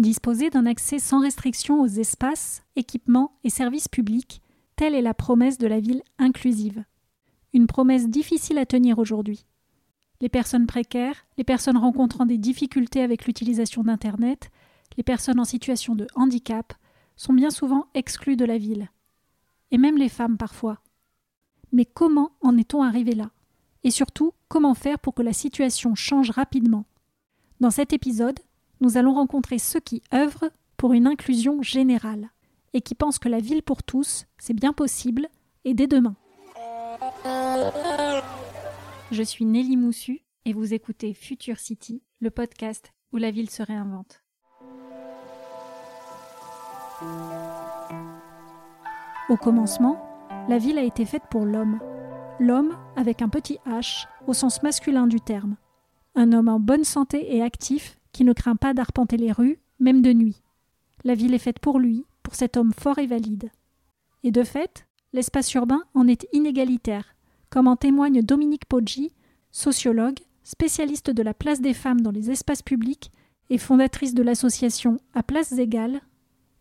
Disposer d'un accès sans restriction aux espaces, équipements et services publics, telle est la promesse de la ville inclusive. Une promesse difficile à tenir aujourd'hui. Les personnes précaires, les personnes rencontrant des difficultés avec l'utilisation d'Internet, les personnes en situation de handicap sont bien souvent exclues de la ville. Et même les femmes parfois. Mais comment en est-on arrivé là? Et surtout, comment faire pour que la situation change rapidement? Dans cet épisode, nous allons rencontrer ceux qui œuvrent pour une inclusion générale et qui pensent que la ville pour tous, c'est bien possible et dès demain. Je suis Nelly Moussu et vous écoutez Future City, le podcast où la ville se réinvente. Au commencement, la ville a été faite pour l'homme. L'homme avec un petit H au sens masculin du terme. Un homme en bonne santé et actif qui ne craint pas d'arpenter les rues, même de nuit. La ville est faite pour lui, pour cet homme fort et valide. Et de fait, l'espace urbain en est inégalitaire, comme en témoigne Dominique Poggi, sociologue, spécialiste de la place des femmes dans les espaces publics et fondatrice de l'association À Places Égales,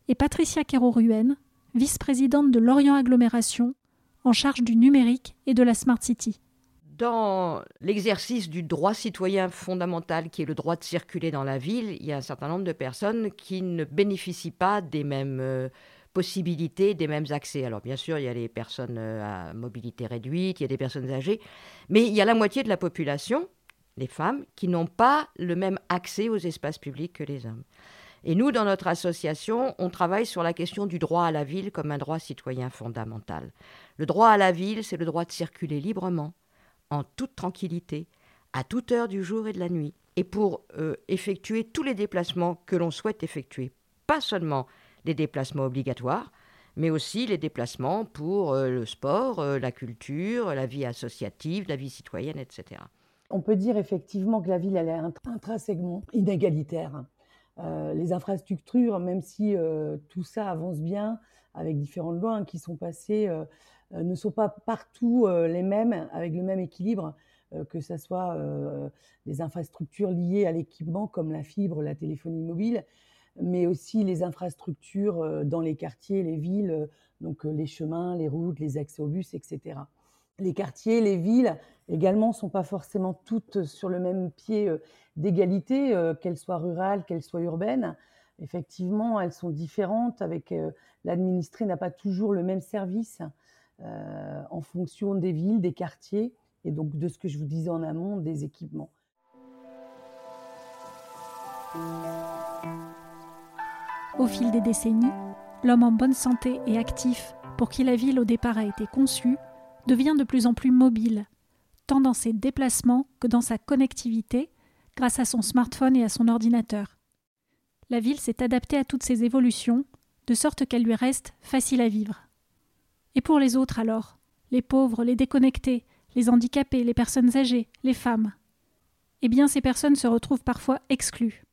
et Patricia Quero-Ruen, vice-présidente de l'Orient Agglomération, en charge du numérique et de la Smart City. Dans l'exercice du droit citoyen fondamental qui est le droit de circuler dans la ville, il y a un certain nombre de personnes qui ne bénéficient pas des mêmes euh, possibilités, des mêmes accès. Alors bien sûr, il y a les personnes euh, à mobilité réduite, il y a des personnes âgées, mais il y a la moitié de la population, les femmes, qui n'ont pas le même accès aux espaces publics que les hommes. Et nous, dans notre association, on travaille sur la question du droit à la ville comme un droit citoyen fondamental. Le droit à la ville, c'est le droit de circuler librement, en toute tranquillité, à toute heure du jour et de la nuit, et pour euh, effectuer tous les déplacements que l'on souhaite effectuer. Pas seulement les déplacements obligatoires, mais aussi les déplacements pour euh, le sport, euh, la culture, la vie associative, la vie citoyenne, etc. On peut dire effectivement que la ville elle est intrinsèquement inégalitaire. Les infrastructures, même si tout ça avance bien avec différentes lois hein, qui sont passées, ne sont pas partout les mêmes, avec le même équilibre, que ce soit les infrastructures liées à l'équipement comme la fibre, la téléphonie mobile, mais aussi les infrastructures euh, dans les quartiers, les villes, euh, donc euh, les chemins, les routes, les accès aux bus, etc. Les quartiers, les villes également ne sont pas forcément toutes sur le même pied d'égalité, qu'elles soient rurales, qu'elles soient urbaines. Effectivement, elles sont différentes. Avec l'administré n'a pas toujours le même service en fonction des villes, des quartiers et donc de ce que je vous disais en amont, des équipements. Au fil des décennies, l'homme en bonne santé et actif, pour qui la ville au départ a été conçue, devient de plus en plus mobile, tant dans ses déplacements que dans sa connectivité, grâce à son smartphone et à son ordinateur. La ville s'est adaptée à toutes ces évolutions, de sorte qu'elle lui reste facile à vivre. Et pour les autres alors, les pauvres, les déconnectés, les handicapés, les personnes âgées, les femmes Eh bien ces personnes se retrouvent parfois exclues.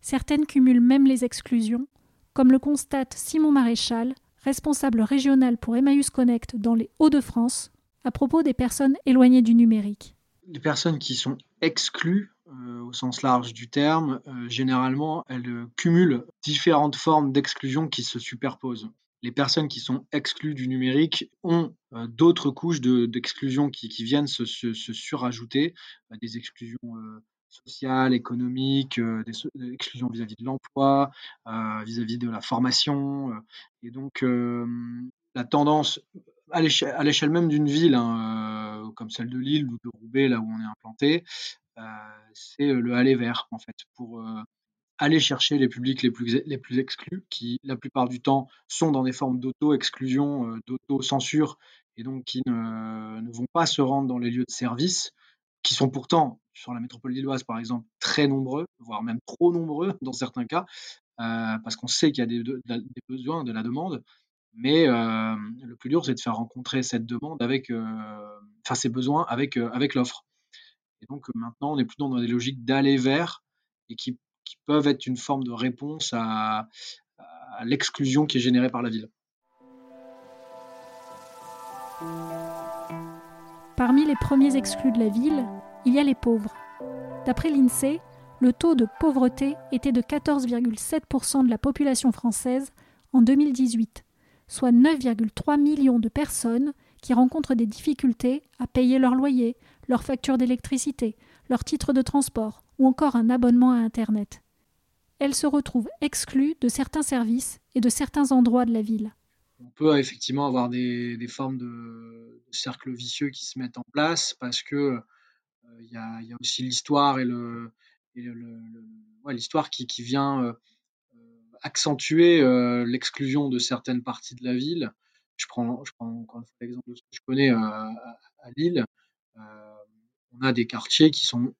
Certaines cumulent même les exclusions, comme le constate Simon Maréchal, responsable régional pour Emmaüs Connect dans les Hauts-de-France, à propos des personnes éloignées du numérique. Les personnes qui sont exclues, euh, au sens large du terme, euh, généralement, elles cumulent différentes formes d'exclusion qui se superposent. Les personnes qui sont exclues du numérique ont d'autres couches d'exclusion qui, viennent se, surajouter, des exclusions sociales, économiques, euh, des, exclusions vis-à-vis de l'emploi, euh, vis-à-vis de la formation. Euh, et donc, la tendance à l'échelle même d'une ville, hein, comme celle de Lille ou de Roubaix, là où on est implanté, c'est le aller vers, en fait, pour aller chercher les publics les plus, les plus exclus, qui la plupart du temps sont dans des formes d'auto-exclusion, d'auto-censure, et donc qui ne, vont pas se rendre dans les lieux de service, qui sont pourtant sur la métropole lilloise, par exemple, très nombreux, voire même trop nombreux dans certains cas, euh, parce qu'on sait qu'il y a des, besoins, de la demande. Mais euh, le plus dur, c'est de faire rencontrer cette demande avec, euh, enfin, ces besoins avec, avec l'offre. Et donc maintenant, on est plutôt dans des logiques d'aller vers et qui, qui, peuvent être une forme de réponse à, l'exclusion qui est générée par la ville. Parmi les premiers exclus de la ville, il y a les pauvres. D'après l'INSEE, le taux de pauvreté était de 14,7% de la population française en 2018, soit 9,3 millions de personnes qui rencontrent des difficultés à payer leur loyer, leur facture d'électricité, leur titre de transport ou encore un abonnement à Internet. Elles se retrouvent exclues de certains services et de certains endroits de la ville. On peut effectivement avoir des, formes de, cercles vicieux qui se mettent en place parce que euh, il y, a aussi l'histoire et le, l'histoire qui, vient euh, accentuer euh, l'exclusion de certaines parties de la ville. Je prends, je prends encore l'exemple de ce que je connais euh, à, Lille. On a des quartiers qui sont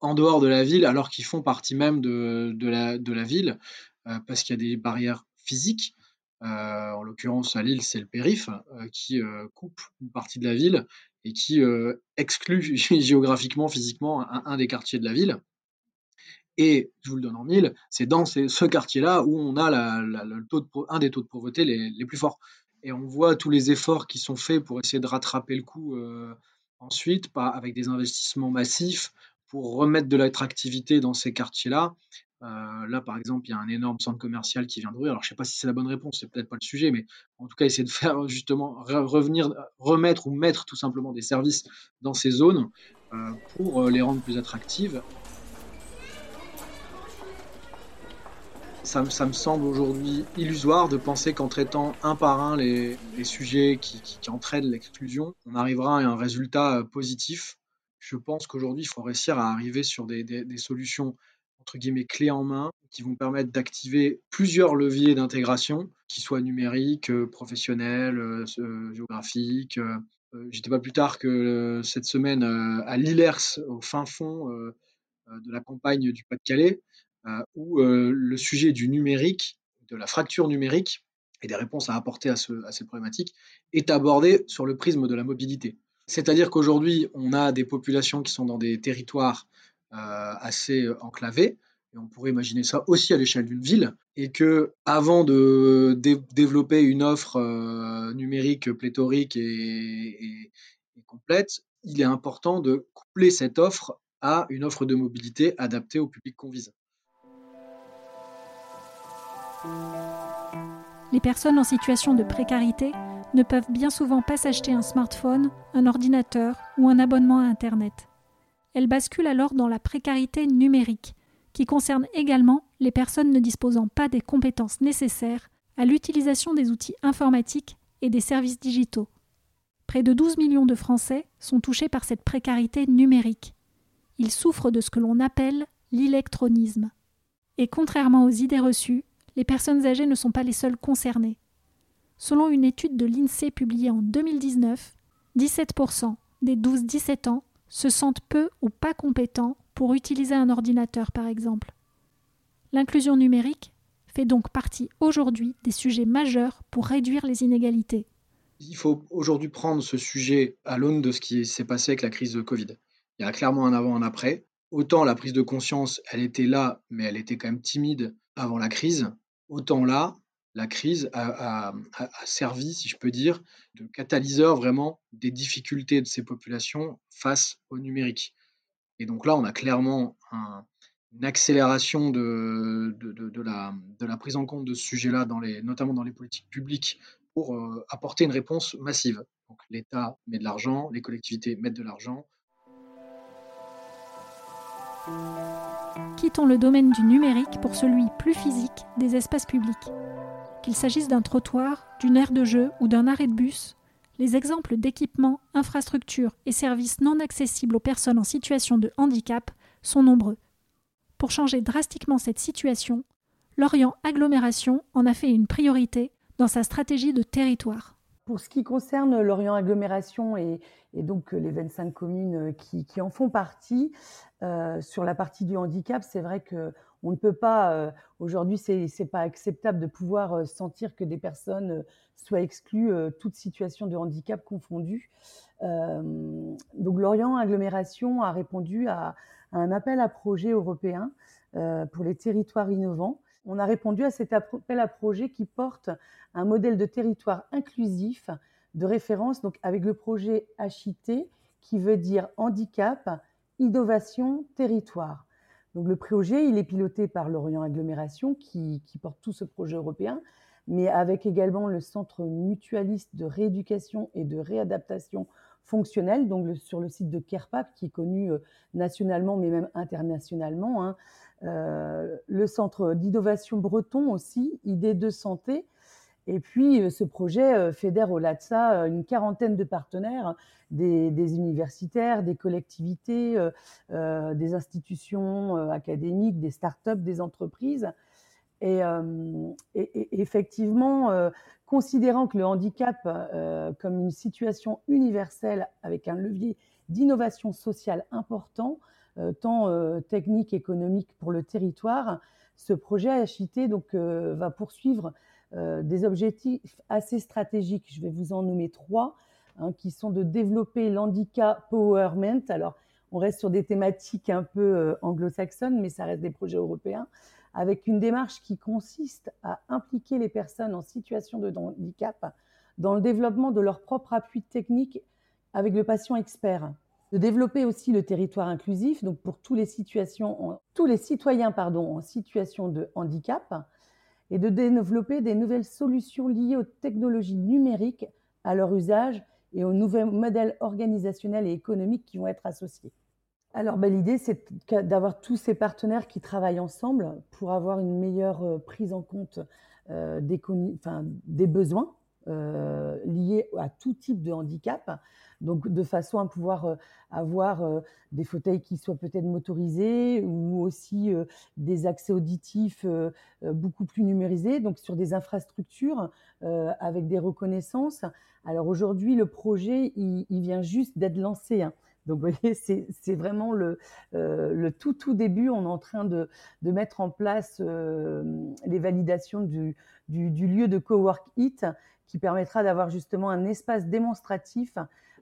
en dehors de la ville alors qu'ils font partie même de, la, de la ville parce qu'il y a des barrières physiques. en l'occurrence, à Lille, c'est le périph qui coupe une partie de la ville et qui exclut géographiquement, physiquement un, des quartiers de la ville. Et je vous le donne en mille, c'est dans ce quartier-là où on a un des taux de pauvreté les, plus forts. Et on voit tous les efforts qui sont faits pour essayer de rattraper le coup ensuite, avec des investissements massifs pour remettre de l'attractivité dans ces quartiers-là. là, par exemple, il y a un énorme centre commercial qui vient d'ouvrir. Alors, je ne sais pas si c'est la bonne réponse, c'est peut-être pas le sujet, mais en tout cas, essayer de faire justement revenir, remettre ou mettre tout simplement des services dans ces zones pour les rendre plus attractives. Ça, me semble aujourd'hui illusoire de penser qu'en traitant un par un les, sujets qui, entraînent l'exclusion, on arrivera à un résultat euh, positif. Je pense qu'aujourd'hui, il faut réussir à arriver sur des, solutions entre guillemets clés en main qui vont permettre d'activer plusieurs leviers d'intégration, qui soient numériques, euh, professionnels, euh, géographiques. J'étais pas plus tard que cette semaine à Lillers, au fin fond de la campagne du Pas-de-Calais, où euh, le sujet du numérique, de la fracture numérique et des réponses à apporter à, ce, à ces problématiques est abordé sur le prisme de la mobilité. C'est-à-dire qu'aujourd'hui, on a des populations qui sont dans des territoires euh, assez enclavés, et on pourrait imaginer ça aussi à l'échelle d'une ville, et que avant de développer une offre numérique pléthorique et, complète, il est important de coupler cette offre à une offre de mobilité adaptée au public qu'on vise. Les personnes en situation de précarité ne peuvent bien souvent pas s'acheter un smartphone, un ordinateur ou un abonnement à Internet. Elles basculent alors dans la précarité numérique, qui concerne également les personnes ne disposant pas des compétences nécessaires à l'utilisation des outils informatiques et des services digitaux. Près de 12 millions de Français sont touchés par cette précarité numérique. Ils souffrent de ce que l'on appelle l'électronisme. Et contrairement aux idées reçues, les personnes âgées ne sont pas les seules concernées. Selon une étude de l'INSEE publiée en 2019, 17% des 12-17 ans se sentent peu ou pas compétents pour utiliser un ordinateur, par exemple. L'inclusion numérique fait donc partie aujourd'hui des sujets majeurs pour réduire les inégalités. Il faut aujourd'hui prendre ce sujet à l'aune de ce qui s'est passé avec la crise de Covid. Il y a clairement un avant, un après. Autant la prise de conscience, elle était là, mais elle était quand même timide avant la crise. Autant là, la crise a, servi, si je peux dire, de catalyseur vraiment des difficultés de ces populations face au numérique. Et donc là, on a clairement une accélération de, de, la, de, la, prise en compte de ce sujet-là, notamment dans les politiques publiques, pour euh, apporter une réponse massive. Donc l'État met de l'argent, les collectivités mettent de l'argent, Quittons le domaine du numérique pour celui plus physique des espaces publics. Qu'il s'agisse d'un trottoir, d'une aire de jeu ou d'un arrêt de bus, les exemples d'équipements, infrastructures et services non accessibles aux personnes en situation de handicap sont nombreux. Pour changer drastiquement cette situation, l'Orient Agglomération en a fait une priorité dans sa stratégie de territoire. Pour ce qui concerne l'Orient Agglomération et, donc les 25 communes qui, en font partie, euh, sur la partie du handicap, c'est vrai que on ne peut pas euh, aujourd'hui, c'est pas acceptable de pouvoir euh, sentir que des personnes soient exclues, toute situation de handicap confondue. donc l'Orient Agglomération a répondu à, un appel à projet européen pour les territoires innovants on a répondu à cet appel à projet qui porte un modèle de territoire inclusif de référence, donc avec le projet HIT qui veut dire handicap, innovation, territoire. Donc le projet, il est piloté par l'Orient Agglomération qui, porte tout ce projet européen, mais avec également le Centre mutualiste de rééducation et de réadaptation fonctionnelle, donc sur le site de Kerpap, qui est connu euh, nationalement, mais même internationalement. Hein. Euh, le Centre d'innovation breton aussi, Idée de santé, et puis, euh, ce projet euh, fédère au-delà de ça une quarantaine de partenaires, des, universitaires, des collectivités, euh, des institutions académiques, des startups, des entreprises. Et, effectivement, considérant que le handicap comme une situation universelle avec un levier d'innovation sociale important, tant technique, économique pour le territoire, ce projet HIT donc, va poursuivre euh, des objectifs assez stratégiques. Je vais vous en nommer trois, hein, qui sont de développer l'handicap powerment. Alors, on reste sur des thématiques un peu euh, anglo-saxonnes, mais ça reste des projets européens, avec une démarche qui consiste à impliquer les personnes en situation de handicap dans le développement de leur propre appui technique avec le patient expert de développer aussi le territoire inclusif, donc pour tous les, situations, tous les citoyens pardon, en situation de handicap, et de développer des nouvelles solutions liées aux technologies numériques, à leur usage et aux nouveaux modèles organisationnels et économiques qui vont être associés. Alors ben, l'idée, c'est d'avoir tous ces partenaires qui travaillent ensemble pour avoir une meilleure euh, prise en compte euh, des, des, besoins euh, liés à tout type de handicap, donc de façon à pouvoir euh, avoir euh, des fauteuils qui soient peut-être motorisés ou aussi des accès auditifs beaucoup plus numérisés, donc sur des infrastructures avec des reconnaissances. Alors aujourd'hui, le projet, il, vient juste d'être lancé. Hein. Donc, vous voyez, c'est vraiment le, tout, tout début. On est en train de, mettre en place les validations du, lieu de Cowork qui permettra d'avoir justement un espace démonstratif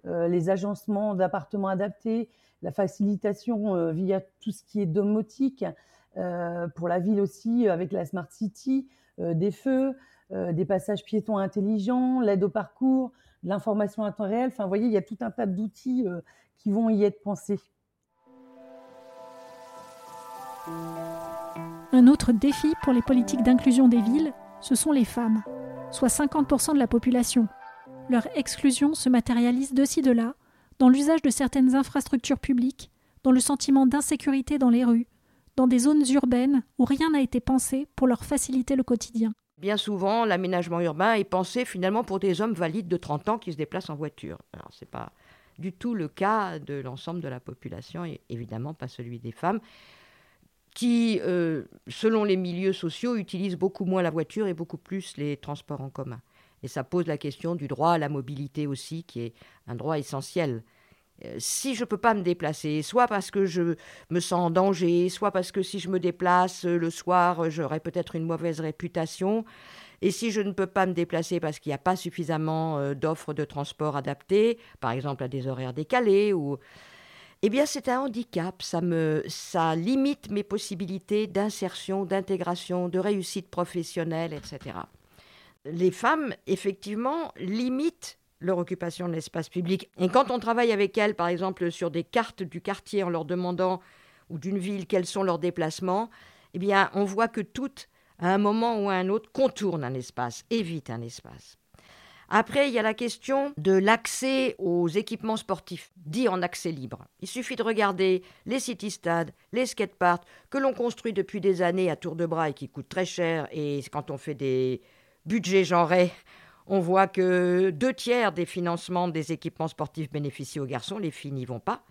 euh, les agencements d'appartements adaptés, la facilitation euh, via tout ce qui est domotique, euh, pour la ville aussi avec la Smart City, des feux, des passages piétons intelligents, l'aide au parcours, l'information à temps réel. Enfin, vous voyez, il y a tout un tas d'outils qui vont y être pensés. Un autre défi pour les politiques d'inclusion des villes, ce sont les femmes, soit 50% de la population, leur exclusion se matérialise de ci de là, dans l'usage de certaines infrastructures publiques, dans le sentiment d'insécurité dans les rues, dans des zones urbaines où rien n'a été pensé pour leur faciliter le quotidien. Bien souvent, l'aménagement urbain est pensé finalement pour des hommes valides de 30 ans qui se déplacent en voiture. Ce n'est pas du tout le cas de l'ensemble de la population, et évidemment pas celui des femmes, qui, euh, selon les milieux sociaux, utilisent beaucoup moins la voiture et beaucoup plus les transports en commun. Et ça pose la question du droit à la mobilité aussi, qui est un droit essentiel. Euh, si je ne peux pas me déplacer, soit parce que je me sens en danger, soit parce que si je me déplace euh, le soir, j'aurai peut-être une mauvaise réputation, et si je ne peux pas me déplacer parce qu'il n'y a pas suffisamment d'offres de transport adaptées, par exemple à des horaires décalés, ou... eh bien c'est un handicap, ça, limite mes possibilités d'insertion, d'intégration, de réussite professionnelle, etc les femmes, effectivement, limitent leur occupation de l'espace public. Et quand on travaille avec elles, par exemple, sur des cartes du quartier en leur demandant, ou d'une ville, quels sont leurs déplacements, eh bien, on voit que toutes, à un moment ou à un autre, contournent un espace, évitent un espace. Après, il y a la question de l'accès aux équipements sportifs, dit en accès libre. Il suffit de regarder les city-stades, les skateparks, que l'on construit depuis des années à tour de bras et qui coûtent très cher. Et quand on fait des, budget genré, on voit que deux tiers des financements des équipements sportifs bénéficient aux garçons, les filles n'y vont pas.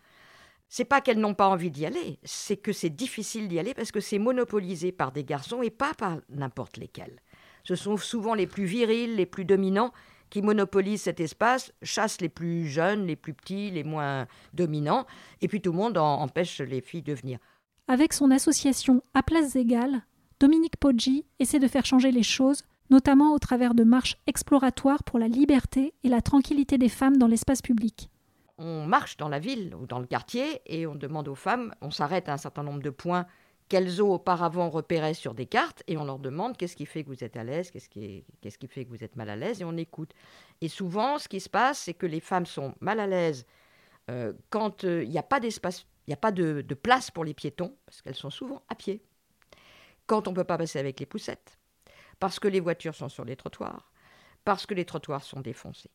C'est pas qu'elles n'ont pas envie d'y aller, c'est que c'est difficile d'y aller parce que c'est monopolisé par des garçons et pas par n'importe lesquels. Ce sont souvent les plus virils, les plus dominants qui monopolisent cet espace, chassent les plus jeunes, les plus petits, les moins dominants, et puis tout le monde empêche les filles de venir. Avec son association À Places Égales, Dominique Poggi essaie de faire changer les choses notamment au travers de marches exploratoires pour la liberté et la tranquillité des femmes dans l'espace public. On marche dans la ville ou dans le quartier et on demande aux femmes, on s'arrête à un certain nombre de points qu'elles ont auparavant repérés sur des cartes et on leur demande qu'est-ce qui fait que vous êtes à l'aise, qu'est-ce qui, qu'est-ce qui fait que vous êtes mal à l'aise et on écoute. Et souvent, ce qui se passe, c'est que les femmes sont mal à l'aise euh, quand euh, il n'y a pas d'espace Il n'y a pas de, de place pour les piétons, parce qu'elles sont souvent à pied. Quand on ne peut pas passer avec les poussettes, parce que les voitures sont sur les trottoirs, parce que les trottoirs sont défoncés.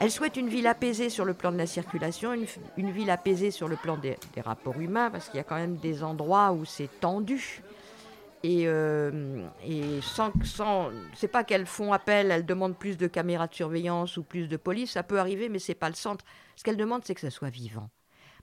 Elle souhaite une ville apaisée sur le plan de la circulation, une, ville apaisée sur le plan des, rapports humains, parce qu'il y a quand même des endroits où c'est tendu. Et, euh, et sans, sans c'est pas qu'elles font appel, elles demandent plus de caméras de surveillance ou plus de police, ça peut arriver, mais c'est pas le centre. Ce qu'elles demandent, c'est que ça soit vivant.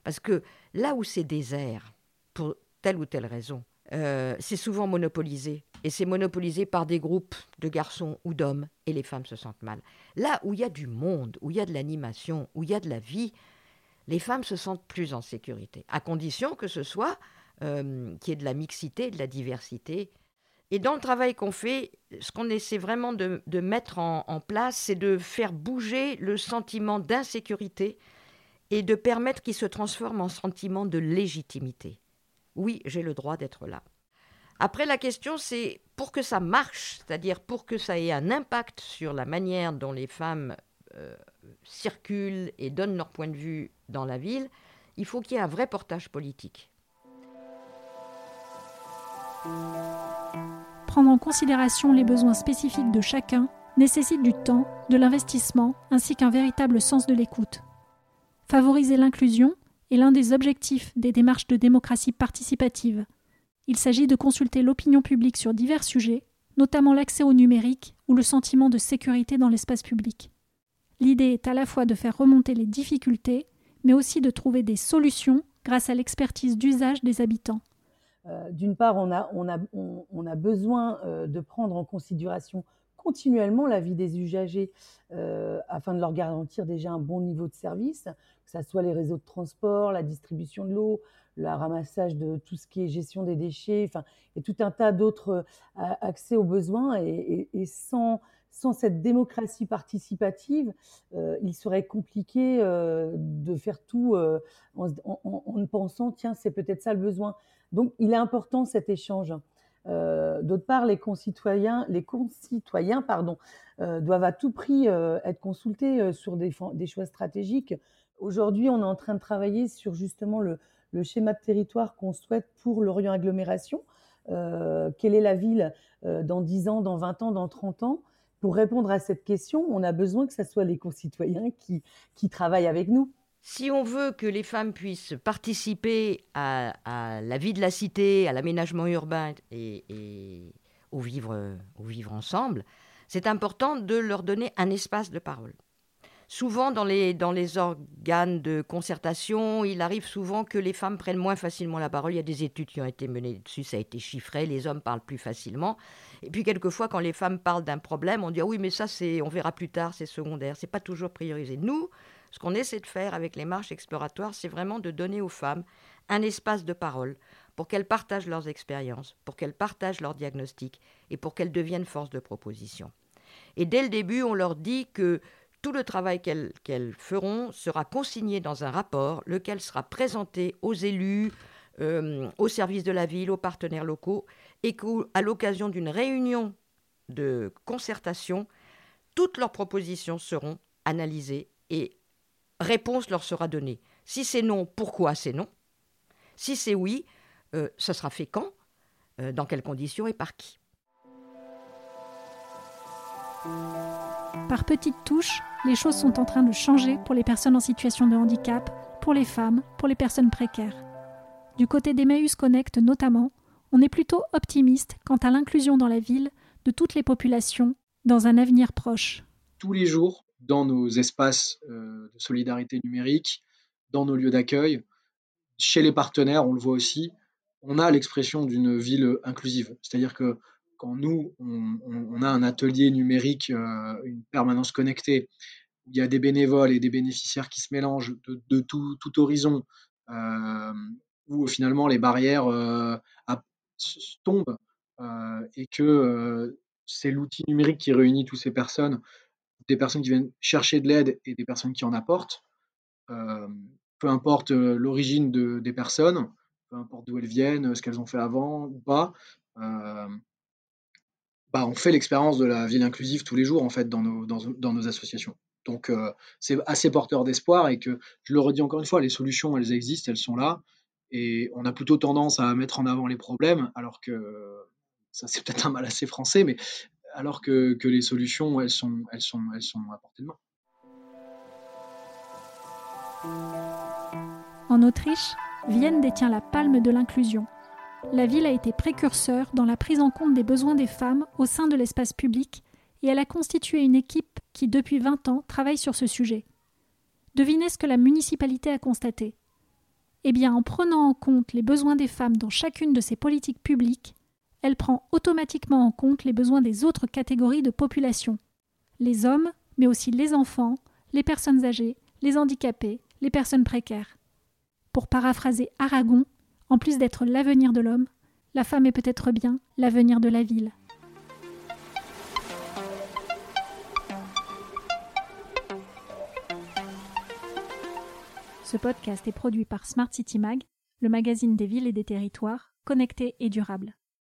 Parce que là où c'est désert, pour telle ou telle raison, euh, c'est souvent monopolisé. Et c'est monopolisé par des groupes de garçons ou d'hommes, et les femmes se sentent mal. Là où il y a du monde, où il y a de l'animation, où il y a de la vie, les femmes se sentent plus en sécurité, à condition que ce soit euh, qu'il y ait de la mixité, de la diversité. Et dans le travail qu'on fait, ce qu'on essaie vraiment de, mettre en place, c'est de faire bouger le sentiment d'insécurité et de permettre qu'il se transforme en sentiment de légitimité oui, j'ai le droit d'être là. Après, la question, c'est pour que ça marche, c'est-à-dire pour que ça ait un impact sur la manière dont les femmes euh, circulent et donnent leur point de vue dans la ville, il faut qu'il y ait un vrai portage politique. Prendre en considération les besoins spécifiques de chacun nécessite du temps, de l'investissement ainsi qu'un véritable sens de l'écoute. Favoriser l'inclusion, est l'un des objectifs des démarches de démocratie participative. Il s'agit de consulter l'opinion publique sur divers sujets, notamment l'accès au numérique ou le sentiment de sécurité dans l'espace public. L'idée est à la fois de faire remonter les difficultés, mais aussi de trouver des solutions grâce à l'expertise d'usage des habitants. Euh, d'une part, on a, besoin euh, de prendre en considération continuellement la vie des usagers euh, afin de leur garantir déjà un bon niveau de service, que ce soit les réseaux de transport, la distribution de l'eau, le ramassage de tout ce qui est gestion des déchets, enfin, et tout un tas d'autres euh, accès aux besoins. Et, sans, sans cette démocratie participative, euh, il serait compliqué de faire tout en, en, pensant, tiens, c'est peut-être ça le besoin. Donc, il est important cet échange. Euh, d'autre part, les concitoyens, les concitoyens pardon, euh, doivent à tout prix euh, être consultés sur des, choix stratégiques. Aujourd'hui, on est en train de travailler sur justement le, schéma de territoire qu'on souhaite pour l'Orient Agglomération. quelle est la ville dans 10 ans, dans 20 ans, dans 30 ans? Pour répondre à cette question, on a besoin que ce soit les concitoyens qui travaillent avec nous. Si on veut que les femmes puissent participer à, la vie de la cité, à l'aménagement urbain et, au, vivre, au vivre ensemble, c'est important de leur donner un espace de parole. Souvent, dans les, dans les organes de concertation, il arrive souvent que les femmes prennent moins facilement la parole. Il y a des études qui ont été menées dessus, ça a été chiffré, les hommes parlent plus facilement. Et puis, quelquefois, quand les femmes parlent d'un problème, on dit ah oui, mais ça, c'est, on verra plus tard, c'est secondaire, c'est pas toujours priorisé. Nous, ce qu'on essaie de faire avec les marches exploratoires, c'est vraiment de donner aux femmes un espace de parole pour qu'elles partagent leurs expériences, pour qu'elles partagent leurs diagnostics et pour qu'elles deviennent force de proposition. Et dès le début, on leur dit que tout le travail qu'elles feront sera consigné dans un rapport, lequel sera présenté aux élus, euh, aux services de la ville, aux partenaires locaux, et qu'à l'occasion d'une réunion de concertation, toutes leurs propositions seront analysées et réponse leur sera donnée. Si c'est non, pourquoi c'est non? Si c'est oui, euh, ça sera fait quand? Euh, Dans quelles conditions et par qui? Par petites touches, les choses sont en train de changer pour les personnes en situation de handicap, pour les femmes, pour les personnes précaires. Du côté d'Emmaüs Connect notamment, on est plutôt optimiste quant à l'inclusion dans la ville de toutes les populations dans un avenir proche. Tous les jours, dans nos espaces euh, de solidarité numérique, dans nos lieux d'accueil, chez les partenaires, on le voit aussi, on a l'expression d'une ville inclusive. C'est-à-dire que quand nous, on, a un atelier numérique, euh, une permanence connectée, où il y a des bénévoles et des bénéficiaires qui se mélangent de, tout, horizon, euh, où finalement les barrières tombent et que c'est l'outil numérique qui réunit toutes ces personnes des personnes qui viennent chercher de l'aide et des personnes qui en apportent. Euh, peu importe euh, l'origine de, des personnes, peu importe d'où elles viennent, ce qu'elles ont fait avant ou pas, euh, bah, on fait l'expérience de la ville inclusive tous les jours en fait dans nos, associations. Donc c'est assez porteur d'espoir et que, je le redis encore une fois, les solutions, elles existent, elles sont là. Et on a plutôt tendance à mettre en avant les problèmes, alors que ça c'est peut-être un mal assez français, mais alors que, que les solutions, elles sont, elles, sont, elles sont à portée de main. En Autriche, Vienne détient la palme de l'inclusion. La ville a été précurseur dans la prise en compte des besoins des femmes au sein de l'espace public et elle a constitué une équipe qui, depuis 20 ans, travaille sur ce sujet. Devinez ce que la municipalité a constaté. Eh bien, en prenant en compte les besoins des femmes dans chacune de ses politiques publiques, elle prend automatiquement en compte les besoins des autres catégories de population. Les hommes, mais aussi les enfants, les personnes âgées, les handicapés, les personnes précaires. Pour paraphraser Aragon, en plus d'être l'avenir de l'homme, la femme est peut-être bien l'avenir de la ville. Ce podcast est produit par Smart City Mag, le magazine des villes et des territoires, connectés et durables.